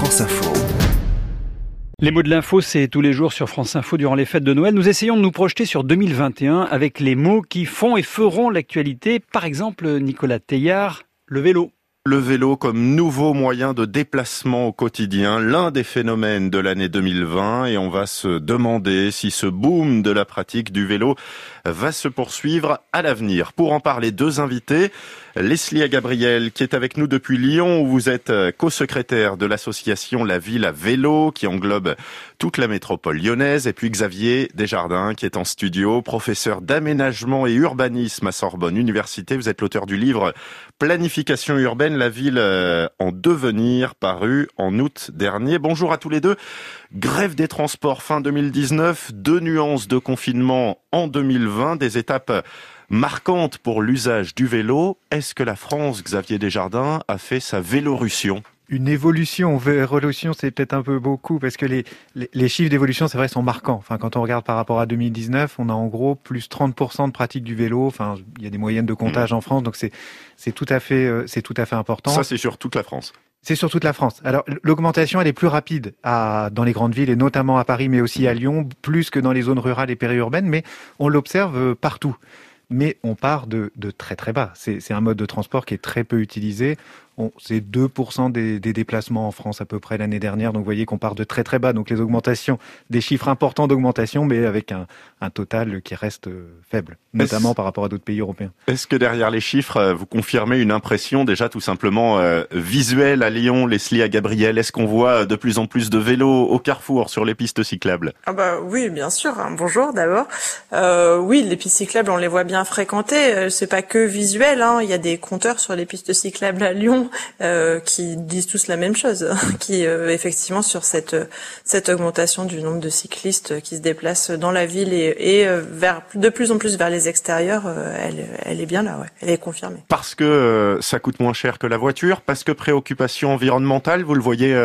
France Info. Les mots de l'info, c'est tous les jours sur France Info durant les fêtes de Noël. Nous essayons de nous projeter sur 2021 avec les mots qui font et feront l'actualité. Par exemple, Nicolas Teillard, le vélo. Le vélo comme nouveau moyen de déplacement au quotidien, l'un des phénomènes de l'année 2020 et on va se demander si ce boom de la pratique du vélo va se poursuivre à l'avenir. Pour en parler, deux invités. Leslie Gabriel, qui est avec nous depuis Lyon, où vous êtes euh, co-secrétaire de l'association La Ville à Vélo, qui englobe toute la métropole lyonnaise, et puis Xavier Desjardins, qui est en studio, professeur d'aménagement et urbanisme à Sorbonne Université. Vous êtes l'auteur du livre Planification urbaine, la ville euh, en devenir, paru en août dernier. Bonjour à tous les deux. Grève des transports fin 2019, deux nuances de confinement en 2020, des étapes marquantes pour l'usage du vélo. Est-ce que la France, Xavier Desjardins, a fait sa vélorussion une évolution, révolution, c'est peut-être un peu beaucoup parce que les, les, chiffres d'évolution, c'est vrai, sont marquants. Enfin, quand on regarde par rapport à 2019, on a en gros plus 30% de pratique du vélo. Enfin, il y a des moyennes de comptage mmh. en France, donc c'est c'est tout à fait euh, c'est tout à fait important. Ça, c'est sur toute la France. C'est sur toute la France. Alors l'augmentation, elle est plus rapide à, dans les grandes villes et notamment à Paris, mais aussi à Lyon, plus que dans les zones rurales et périurbaines, mais on l'observe partout mais on part de, très très bas. C'est un mode de transport qui est très peu utilisé c'est 2% des, des, déplacements en France à peu près l'année dernière. Donc vous voyez qu'on part de très très bas. Donc les augmentations, des chiffres importants d'augmentation, mais avec un, un, total qui reste euh, faible, notamment par rapport à d'autres pays européens. Est-ce que derrière les chiffres, euh, vous confirmez une impression déjà tout simplement euh, visuelle à Lyon, Leslie à Gabriel? Est-ce qu'on voit de plus en plus de vélos au carrefour sur les pistes cyclables? Ah bah oui, bien sûr. Hein. Bonjour d'abord. Euh, oui, les pistes cyclables, on les voit bien fréquentées. C'est pas que visuel. Hein. Il y a des compteurs sur les pistes cyclables à Lyon euh, qui disent tous la même chose, qui euh, effectivement sur cette cette augmentation du nombre de cyclistes qui se déplacent dans la ville et, et euh, vers de plus en plus vers les extérieurs, elle, elle est bien là, ouais. elle est confirmée. Parce que ça coûte moins cher que la voiture, parce que préoccupation environnementale, vous le voyez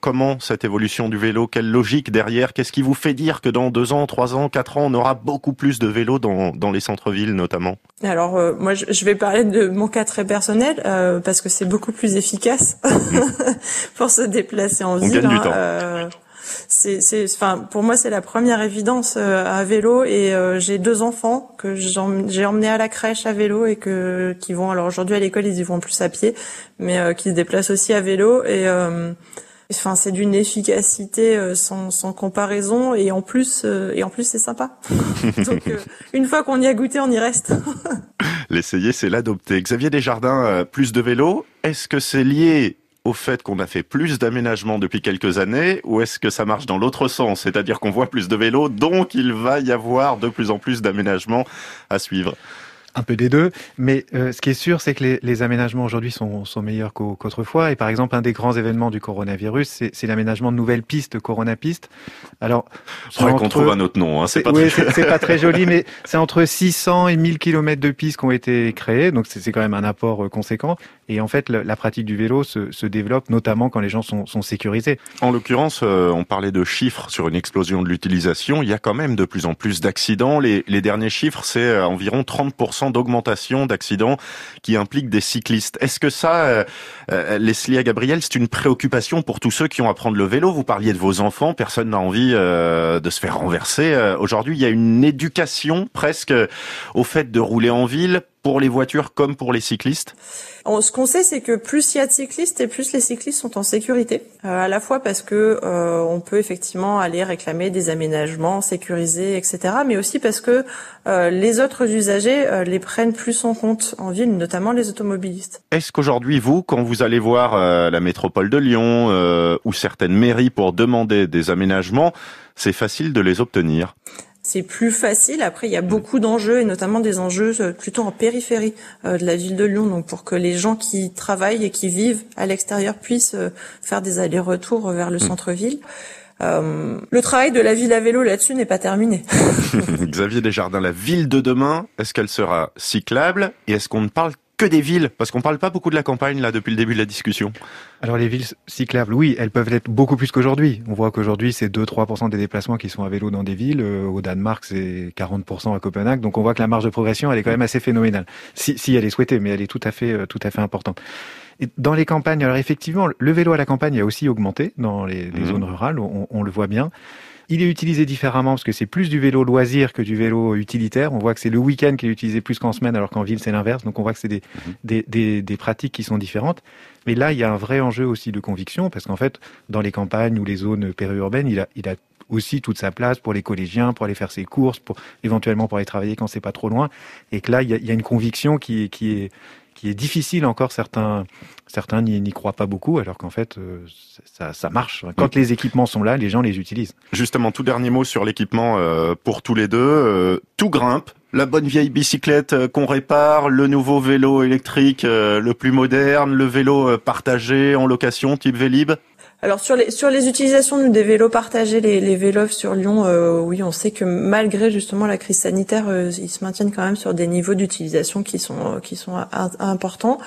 comment cette évolution du vélo, quelle logique derrière, qu'est-ce qui vous fait dire que dans deux ans, trois ans, quatre ans, on aura beaucoup plus de vélos dans dans les centres-villes notamment? Alors moi je vais parler de mon cas très personnel parce que c'est beaucoup plus efficace pour se déplacer en ville. Hein, euh, c'est, c'est, enfin, pour moi, c'est la première évidence euh, à vélo. Et euh, j'ai deux enfants que j'ai emmenés à la crèche à vélo et que qui vont. Alors aujourd'hui à l'école, ils y vont plus à pied, mais qui se déplacent aussi à vélo. Et enfin, c'est d'une efficacité sans, sans comparaison. Et en plus, et en plus, c'est sympa. Donc, une fois qu'on y a goûté, on y reste. L'essayer, c'est l'adopter. Xavier Desjardins, euh, plus de vélos. Est-ce que c'est lié au fait qu'on a fait plus d'aménagements depuis quelques années ou est-ce que ça marche dans l'autre sens C'est-à-dire qu'on voit plus de vélos, donc il va y avoir de plus en plus d'aménagements à suivre? Un peu des deux, mais euh, ce qui est sûr, c'est que les, les aménagements aujourd'hui sont, sont, meilleurs qu'autrefois. Et par exemple, un des grands événements du coronavirus, c'est l'aménagement de nouvelles pistes, coronapistes. Alors, faudrait qu'on trouve un autre nom. Hein, c'est pas, oui, très... pas très joli, mais c'est entre 600 et 1000 kilomètres de pistes qui ont été créés, donc c'est quand même un apport euh, conséquent. Et en fait, la, pratique du vélo se, se, développe, notamment quand les gens sont, sont sécurisés. En l'occurrence, euh, on parlait de chiffres sur une explosion de l'utilisation. Il y a quand même de plus en plus d'accidents. Les, les derniers chiffres, c'est environ 30% d'augmentation d'accidents qui impliquent des cyclistes. Est-ce que ça, euh, euh, Leslie Gabriel, c'est une préoccupation pour tous ceux qui ont à prendre le vélo? Vous parliez de vos enfants, personne n'a envie euh, de se faire renverser. Aujourd'hui, il y a une éducation presque au fait de rouler en ville pour les voitures comme pour les cyclistes Ce qu'on sait, c'est que plus il y a de cyclistes et plus les cyclistes sont en sécurité, euh, à la fois parce que euh, on peut effectivement aller réclamer des aménagements sécurisés, etc., mais aussi parce que euh, les autres usagers les prennent plus en compte en ville, notamment les automobilistes. Est-ce qu'aujourd'hui, vous, quand vous allez voir la métropole de Lyon ou certaines mairies pour demander des aménagements, c'est facile de les obtenir? C'est plus facile. Après, il y a beaucoup d'enjeux et notamment des enjeux euh, plutôt en périphérie euh, de la ville de Lyon, donc pour que les gens qui travaillent et qui vivent à l'extérieur puissent euh, faire des allers-retours vers le mmh. centre-ville. Euh, le travail de la ville à vélo là-dessus n'est pas terminé. Xavier Desjardins, la ville de demain, est-ce qu'elle sera cyclable et est-ce qu'on ne parle que des villes Parce qu'on parle pas beaucoup de la campagne là depuis le début de la discussion. Alors les villes cyclables, oui, elles peuvent l'être beaucoup plus qu'aujourd'hui. On voit qu'aujourd'hui c'est 2-3% des déplacements qui sont à vélo dans des villes. Euh, au Danemark c'est 40% à Copenhague. Donc on voit que la marge de progression elle est quand même assez phénoménale. Si, si elle est souhaitée, mais elle est tout à fait, euh, tout à fait importante. Et dans les campagnes, alors effectivement, le vélo à la campagne a aussi augmenté dans les, les mmh. zones rurales, on, on le voit bien. Il est utilisé différemment parce que c'est plus du vélo loisir que du vélo utilitaire. On voit que c'est le week-end qui est utilisé plus qu'en semaine, alors qu'en ville c'est l'inverse. Donc on voit que c'est des, mhm. des, des, des, pratiques qui sont différentes. Mais là, il y a un vrai enjeu aussi de conviction parce qu'en fait, dans les campagnes ou les zones périurbaines, il a, il a aussi toute sa place pour les collégiens, pour aller faire ses courses, pour éventuellement pour aller travailler quand c'est pas trop loin. Et que là, il y a, il y a une conviction qui, qui est qui est difficile encore. Certains, certains n'y croient pas beaucoup, alors qu'en fait, euh, ça, ça, marche. Quand les équipements sont là, les gens les utilisent. Justement, tout dernier mot sur l'équipement euh, pour tous les deux. Euh, tout grimpe. La bonne vieille bicyclette qu'on répare, le nouveau vélo électrique le plus moderne, le vélo partagé en location type Vélib alors sur les sur les utilisations des vélos partagés, les, les vélos sur Lyon, euh, oui, on sait que malgré justement la crise sanitaire, euh, ils se maintiennent quand même sur des niveaux d'utilisation qui sont qui sont importants.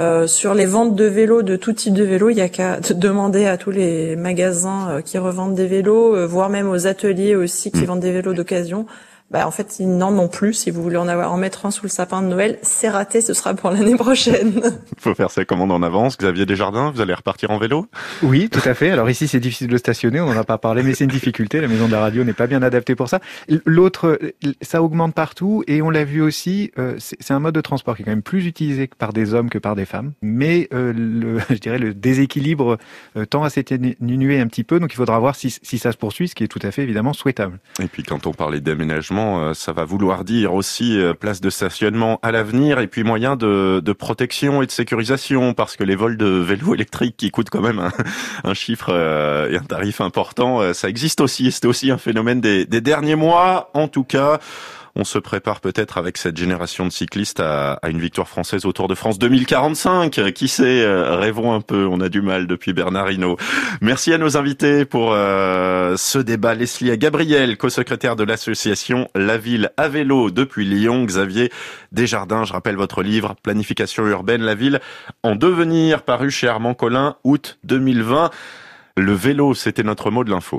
Euh, sur les ventes de vélos, de tout type de vélos, il y a qu'à demander à tous les magasins euh, qui revendent des vélos, voire même aux ateliers aussi qui mmh. vendent des vélos d'occasion, bah, en fait, ils n'en ont plus. Si vous voulez en avoir en mettre un sous le sapin de Noël, c'est raté, ce sera pour l'année prochaine. Il faut faire sa commande en avance. Xavier Desjardins, vous allez repartir en vélo? Oui, tout à fait. Alors ici, c'est difficile de stationner, on n'en a pas parlé, mais c'est une difficulté. La maison de la radio n'est pas bien adaptée pour ça. L'autre, ça augmente partout et on l'a vu aussi, euh, c'est un mode de transport qui est quand même plus utilisé par des hommes que par des femmes. Mais euh, le, je dirais le déséquilibre euh, tend à s'atténuer un petit peu, donc il faudra voir si, si ça se poursuit, ce qui est tout à fait évidemment souhaitable. Et puis quand on parlait d'aménagement, euh, ça va vouloir dire aussi euh, place de stationnement à l'avenir et puis moyen de, de, protection et de sécurisation parce que les vols de vélos électriques qui coûtent quand même un, chiffre euh, et un tarif important, ça existe aussi. C'était aussi un phénomène des, des derniers mois, en tout cas on se prépare peut-être avec cette génération de cyclistes à, une victoire française au Tour de France 2045. Qui sait, euh, rêvons un peu, on a du mal depuis Bernard Hinault. Merci à nos invités pour euh, ce débat. Leslie Gabriel, co-secrétaire de l'association La Ville à vélo depuis Lyon. Xavier Desjardins, je rappelle votre livre Planification urbaine, la ville en devenir, paru chez Armand Collin, août 2020. Le vélo, c'était notre mot de l'info.